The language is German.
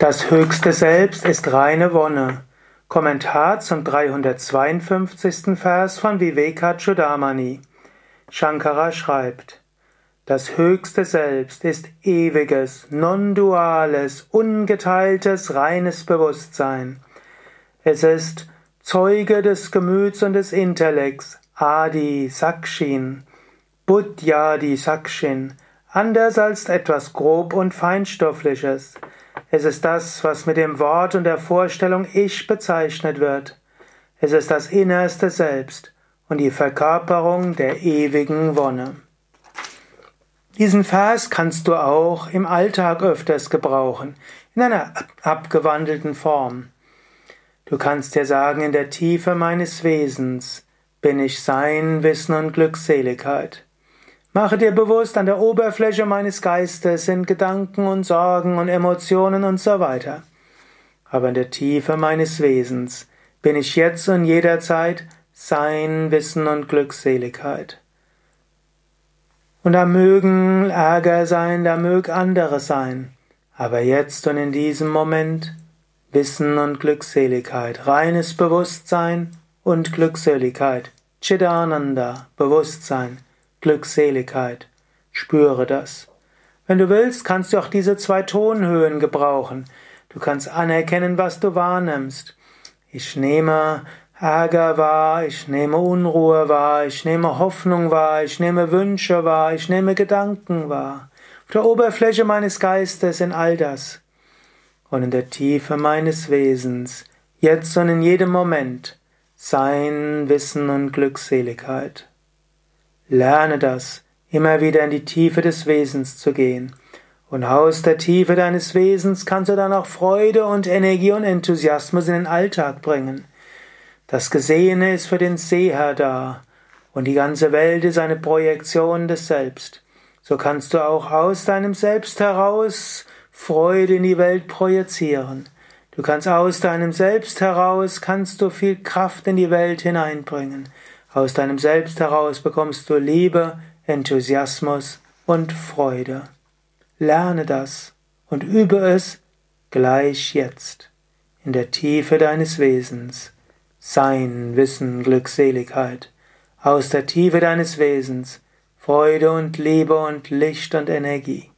Das höchste Selbst ist reine Wonne. Kommentar zum 352. Vers von Vivekachudamani. Shankara schreibt, das höchste Selbst ist ewiges, non-duales, ungeteiltes, reines Bewusstsein. Es ist Zeuge des Gemüts und des Intellekts, Adi Sakshin, Buddhyadi Sakshin, anders als etwas grob und feinstoffliches. Es ist das, was mit dem Wort und der Vorstellung Ich bezeichnet wird. Es ist das innerste Selbst und die Verkörperung der ewigen Wonne. Diesen Vers kannst du auch im Alltag öfters gebrauchen, in einer abgewandelten Form. Du kannst dir sagen, in der Tiefe meines Wesens bin ich Sein, Wissen und Glückseligkeit. Mache dir bewusst, an der Oberfläche meines Geistes sind Gedanken und Sorgen und Emotionen und so weiter. Aber in der Tiefe meines Wesens bin ich jetzt und jederzeit Sein, Wissen und Glückseligkeit. Und da mögen Ärger sein, da mög andere sein. Aber jetzt und in diesem Moment Wissen und Glückseligkeit, reines Bewusstsein und Glückseligkeit, Chidananda, Bewusstsein. Glückseligkeit. Spüre das. Wenn du willst, kannst du auch diese zwei Tonhöhen gebrauchen. Du kannst anerkennen, was du wahrnimmst. Ich nehme Ärger wahr, ich nehme Unruhe wahr, ich nehme Hoffnung wahr, ich nehme Wünsche wahr, ich nehme Gedanken wahr. Auf der Oberfläche meines Geistes in all das. Und in der Tiefe meines Wesens, jetzt und in jedem Moment, Sein, Wissen und Glückseligkeit. Lerne das, immer wieder in die Tiefe des Wesens zu gehen. Und aus der Tiefe deines Wesens kannst du dann auch Freude und Energie und Enthusiasmus in den Alltag bringen. Das Gesehene ist für den Seher da und die ganze Welt ist eine Projektion des Selbst. So kannst du auch aus deinem Selbst heraus Freude in die Welt projizieren. Du kannst aus deinem Selbst heraus, kannst du viel Kraft in die Welt hineinbringen. Aus deinem Selbst heraus bekommst du Liebe, Enthusiasmus und Freude. Lerne das und übe es gleich jetzt, in der Tiefe deines Wesens. Sein, Wissen, Glückseligkeit. Aus der Tiefe deines Wesens Freude und Liebe und Licht und Energie.